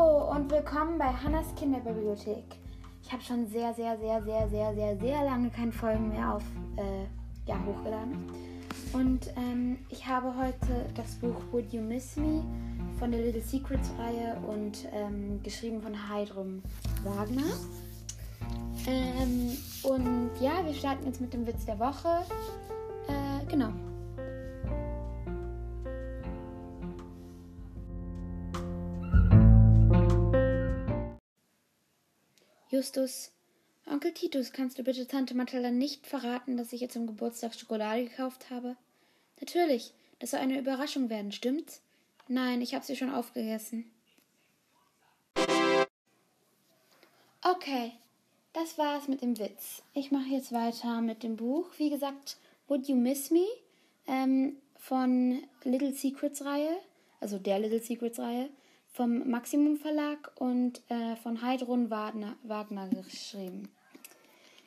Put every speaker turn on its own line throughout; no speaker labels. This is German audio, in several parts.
Hallo und willkommen bei Hannas Kinderbibliothek. Ich habe schon sehr, sehr, sehr, sehr, sehr, sehr, sehr lange keine Folgen mehr auf, äh, ja, hochgeladen. Und ähm, ich habe heute das Buch Would You Miss Me von der Little Secrets Reihe und ähm, geschrieben von Heidrum Wagner. Ähm, und ja, wir starten jetzt mit dem Witz der Woche. Äh, genau. Justus, Onkel Titus, kannst du bitte Tante Mathilda nicht verraten, dass ich ihr zum Geburtstag Schokolade gekauft habe? Natürlich, das soll eine Überraschung werden, stimmt's? Nein, ich habe sie schon aufgegessen. Okay, das war's mit dem Witz. Ich mache jetzt weiter mit dem Buch. Wie gesagt, Would You Miss Me ähm, von Little Secrets Reihe, also der Little Secrets Reihe vom Maximum Verlag und äh, von Heidrun Wagner, Wagner geschrieben.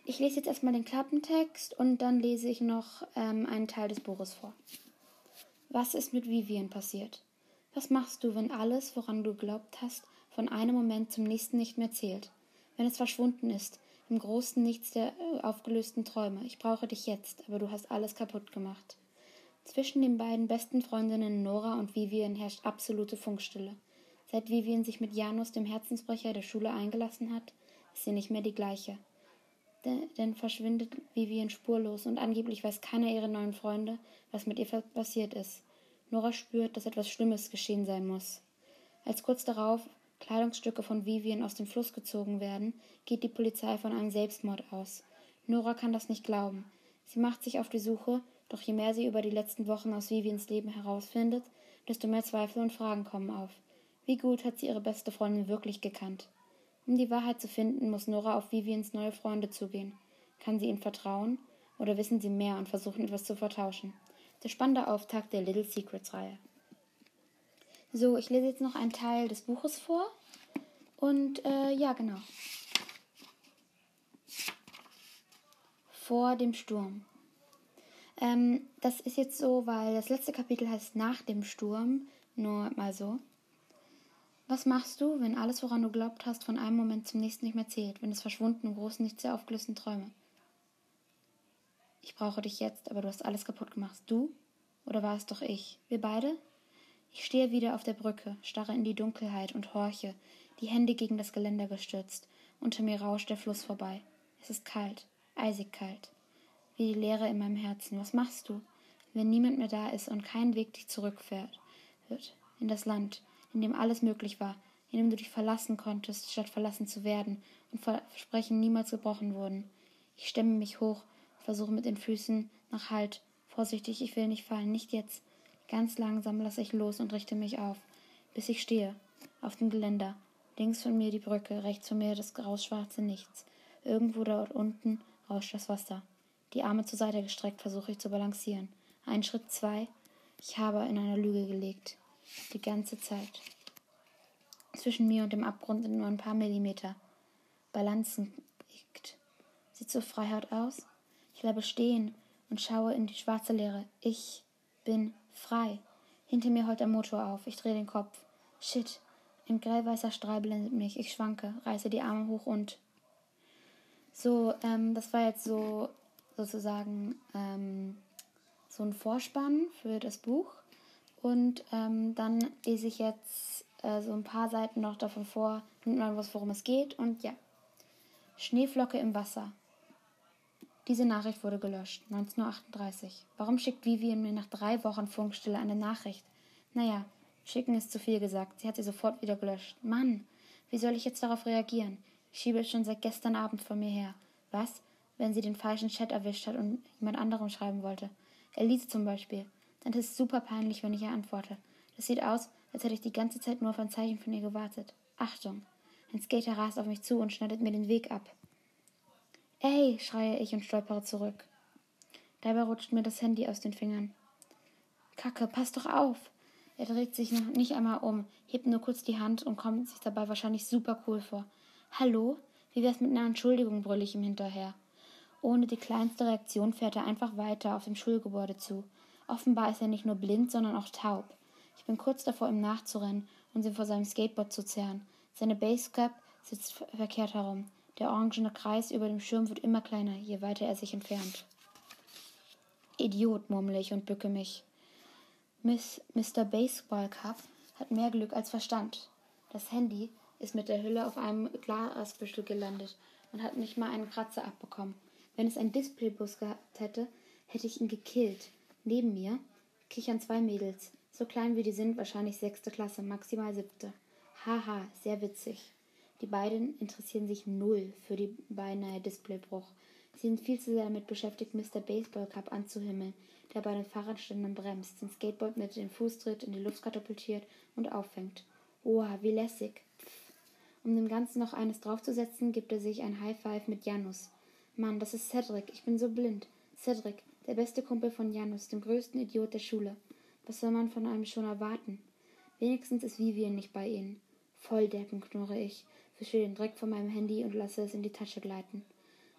Ich lese jetzt erstmal den Klappentext und dann lese ich noch ähm, einen Teil des Buches vor. Was ist mit Vivian passiert? Was machst du, wenn alles, woran du geglaubt hast, von einem Moment zum nächsten nicht mehr zählt? Wenn es verschwunden ist, im großen Nichts der äh, aufgelösten Träume. Ich brauche dich jetzt, aber du hast alles kaputt gemacht. Zwischen den beiden besten Freundinnen Nora und Vivian herrscht absolute Funkstille. Seit Vivian sich mit Janus, dem Herzensbrecher der Schule, eingelassen hat, ist sie nicht mehr die gleiche. Denn verschwindet Vivian spurlos und angeblich weiß keiner ihrer neuen Freunde, was mit ihr passiert ist. Nora spürt, dass etwas Schlimmes geschehen sein muss. Als kurz darauf Kleidungsstücke von Vivian aus dem Fluss gezogen werden, geht die Polizei von einem Selbstmord aus. Nora kann das nicht glauben. Sie macht sich auf die Suche, doch je mehr sie über die letzten Wochen aus Vivians Leben herausfindet, desto mehr Zweifel und Fragen kommen auf. Wie gut hat sie ihre beste Freundin wirklich gekannt? Um die Wahrheit zu finden, muss Nora auf Vivians neue Freunde zugehen. Kann sie ihnen vertrauen? Oder wissen sie mehr und versuchen etwas zu vertauschen? Der spannende Auftakt der Little Secrets Reihe. So, ich lese jetzt noch einen Teil des Buches vor. Und äh, ja, genau. Vor dem Sturm. Ähm, das ist jetzt so, weil das letzte Kapitel heißt Nach dem Sturm. Nur mal so. Was machst du, wenn alles, woran du glaubt hast, von einem Moment zum nächsten nicht mehr zählt, wenn es verschwunden im großen, nicht sehr aufgelösten Träume? Ich brauche dich jetzt, aber du hast alles kaputt gemacht. Du? Oder war es doch ich? Wir beide? Ich stehe wieder auf der Brücke, starre in die Dunkelheit und horche, die Hände gegen das Geländer gestützt. Unter mir rauscht der Fluss vorbei. Es ist kalt, eisig kalt. Wie die Leere in meinem Herzen. Was machst du, wenn niemand mehr da ist und kein Weg dich zurückfährt? Wird in das Land, in dem alles möglich war, in dem du dich verlassen konntest, statt verlassen zu werden und Versprechen niemals gebrochen wurden. Ich stemme mich hoch, versuche mit den Füßen nach Halt. Vorsichtig, ich will nicht fallen, nicht jetzt. Ganz langsam lasse ich los und richte mich auf, bis ich stehe, auf dem Geländer. Links von mir die Brücke, rechts von mir das grauschwarze Nichts. Irgendwo dort unten rauscht das Wasser. Die Arme zur Seite gestreckt versuche ich zu balancieren. Ein Schritt, zwei. Ich habe in einer Lüge gelegt. Die ganze Zeit. Zwischen mir und dem Abgrund sind nur ein paar Millimeter. Balanzen liegt. Sieht so Freiheit aus? Ich bleibe stehen und schaue in die schwarze Leere. Ich bin frei. Hinter mir heult der Motor auf. Ich drehe den Kopf. Shit. Ein grellweißer Strahl blendet mich. Ich schwanke, reiße die Arme hoch und. So, ähm, das war jetzt so sozusagen ähm, so ein Vorspann für das Buch. Und ähm, dann lese ich jetzt äh, so ein paar Seiten noch davon vor, nimmt man was, worum es geht. Und ja, Schneeflocke im Wasser. Diese Nachricht wurde gelöscht, 1938. Warum schickt Vivian mir nach drei Wochen Funkstille eine Nachricht? Naja, schicken ist zu viel gesagt. Sie hat sie sofort wieder gelöscht. Mann, wie soll ich jetzt darauf reagieren? Ich schiebe es schon seit gestern Abend vor mir her. Was, wenn sie den falschen Chat erwischt hat und jemand anderem schreiben wollte? Elise zum Beispiel. Dann ist es super peinlich, wenn ich ihr antworte. Das sieht aus, als hätte ich die ganze Zeit nur auf ein Zeichen von ihr gewartet. Achtung! Ein Skater rast auf mich zu und schneidet mir den Weg ab. Ey, schreie ich und stolpere zurück. Dabei rutscht mir das Handy aus den Fingern. Kacke, pass doch auf! Er dreht sich noch nicht einmal um, hebt nur kurz die Hand und kommt sich dabei wahrscheinlich super cool vor. Hallo? Wie wär's mit einer Entschuldigung, brülle ich ihm hinterher. Ohne die kleinste Reaktion fährt er einfach weiter auf dem Schulgebäude zu. Offenbar ist er nicht nur blind, sondern auch taub. Ich bin kurz davor, ihm nachzurennen und sie vor seinem Skateboard zu zerren. Seine Basecap sitzt verkehrt herum. Der orangene Kreis über dem Schirm wird immer kleiner, je weiter er sich entfernt. Idiot, murmle ich und bücke mich. Miss, Mr. Baseball Cup hat mehr Glück als Verstand. Das Handy ist mit der Hülle auf einem Glasbüschel gelandet und hat nicht mal einen Kratzer abbekommen. Wenn es einen Displaybus gehabt hätte, hätte ich ihn gekillt. Neben mir kichern zwei Mädels. So klein wie die sind, wahrscheinlich sechste Klasse, maximal siebte. Haha, sehr witzig. Die beiden interessieren sich null für die beinahe Displaybruch. Sie sind viel zu sehr damit beschäftigt, Mr. Baseball Cup anzuhimmeln, der bei den Fahrradständen bremst, den Skateboard mit dem Fußtritt in die Luft katapultiert und auffängt. Oha, wie lässig. Pff. Um dem Ganzen noch eines draufzusetzen, gibt er sich ein High Five mit Janus. Mann, das ist Cedric, ich bin so blind. Cedric, der beste Kumpel von Janus, dem größten Idiot der Schule. Was soll man von einem schon erwarten? Wenigstens ist Vivian nicht bei ihnen. Volldeppen, knurre ich, fische den Dreck von meinem Handy und lasse es in die Tasche gleiten.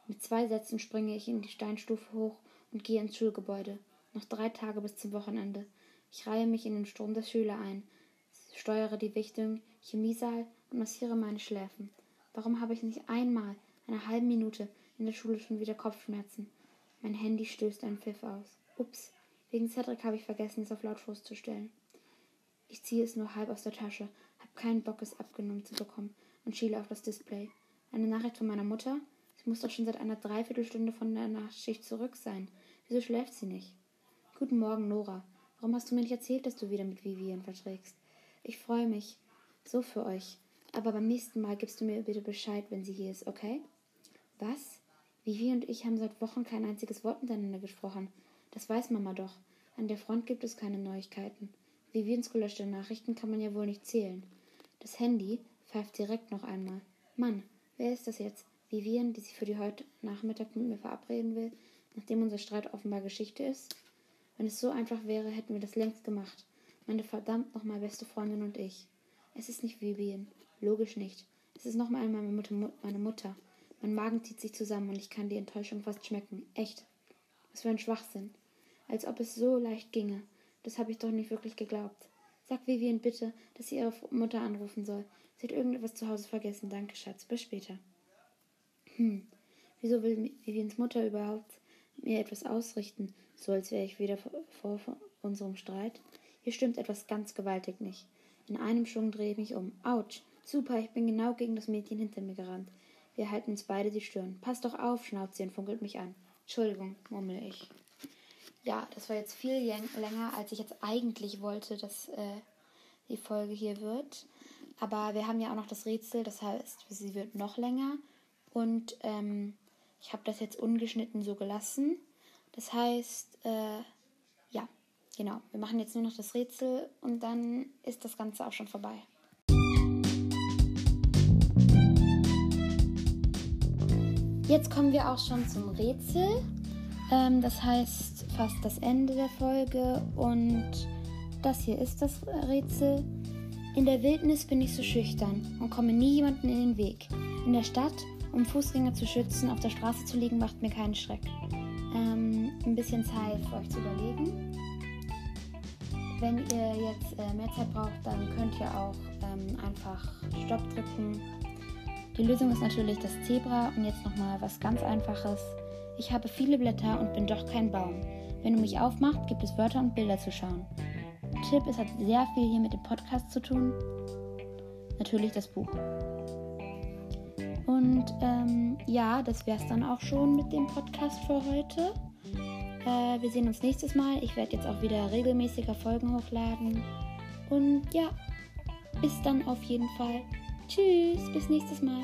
Mit zwei Sätzen springe ich in die Steinstufe hoch und gehe ins Schulgebäude. Noch drei Tage bis zum Wochenende. Ich reihe mich in den Strom der Schüler ein, steuere die Richtung Chemiesaal und massiere meine Schläfen. Warum habe ich nicht einmal, eine halbe Minute in der Schule schon wieder Kopfschmerzen? Mein Handy stößt einen Pfiff aus. Ups, wegen Cedric habe ich vergessen, es auf lautlos zu stellen. Ich ziehe es nur halb aus der Tasche, hab keinen Bock, es abgenommen zu bekommen und schiele auf das Display. Eine Nachricht von meiner Mutter? Sie muss doch schon seit einer Dreiviertelstunde von der Nachtschicht zurück sein. Wieso schläft sie nicht? Guten Morgen, Nora. Warum hast du mir nicht erzählt, dass du wieder mit Vivian verträgst? Ich freue mich so für euch. Aber beim nächsten Mal gibst du mir bitte Bescheid, wenn sie hier ist, okay? Was? Vivi und ich haben seit Wochen kein einziges Wort miteinander gesprochen. Das weiß Mama doch. An der Front gibt es keine Neuigkeiten. Vivians gelöschte Nachrichten kann man ja wohl nicht zählen. Das Handy pfeift direkt noch einmal. Mann, wer ist das jetzt? Vivian, die sich für die heute Nachmittag mit mir verabreden will, nachdem unser Streit offenbar Geschichte ist? Wenn es so einfach wäre, hätten wir das längst gemacht. Meine verdammt nochmal beste Freundin und ich. Es ist nicht Vivian. Logisch nicht. Es ist nochmal einmal meine Mutter. Mein Magen zieht sich zusammen und ich kann die Enttäuschung fast schmecken. Echt. Was für ein Schwachsinn. Als ob es so leicht ginge. Das habe ich doch nicht wirklich geglaubt. Sag Vivian bitte, dass sie ihre Mutter anrufen soll. Sie hat irgendetwas zu Hause vergessen. Danke, Schatz. Bis später. Hm. Wieso will Vivians Mutter überhaupt mir etwas ausrichten, so als wäre ich wieder vor, unserem Streit? Hier stimmt etwas ganz gewaltig nicht. In einem Schwung drehe ich mich um. Autsch! Super, ich bin genau gegen das Mädchen hinter mir gerannt. Wir halten uns beide die Stirn. Pass doch auf, schnauzt sie und funkelt mich an. Entschuldigung, murmel ich. Ja, das war jetzt viel länger, als ich jetzt eigentlich wollte, dass äh, die Folge hier wird. Aber wir haben ja auch noch das Rätsel, das heißt, sie wird noch länger. Und ähm, ich habe das jetzt ungeschnitten so gelassen. Das heißt, äh, ja, genau. Wir machen jetzt nur noch das Rätsel und dann ist das Ganze auch schon vorbei. Jetzt kommen wir auch schon zum Rätsel. Ähm, das heißt fast das Ende der Folge und das hier ist das Rätsel. In der Wildnis bin ich so schüchtern und komme nie jemanden in den Weg. In der Stadt, um Fußgänger zu schützen, auf der Straße zu liegen, macht mir keinen Schreck. Ähm, ein bisschen Zeit für euch zu überlegen. Wenn ihr jetzt äh, mehr Zeit braucht, dann könnt ihr auch ähm, einfach Stopp drücken die Lösung ist natürlich das Zebra und jetzt nochmal was ganz Einfaches. Ich habe viele Blätter und bin doch kein Baum. Wenn du mich aufmachst, gibt es Wörter und Bilder zu schauen. Tipp, es hat sehr viel hier mit dem Podcast zu tun. Natürlich das Buch. Und ähm, ja, das wäre es dann auch schon mit dem Podcast für heute. Äh, wir sehen uns nächstes Mal. Ich werde jetzt auch wieder regelmäßiger Folgen hochladen. Und ja, bis dann auf jeden Fall. Tschüss, bis nächstes Mal.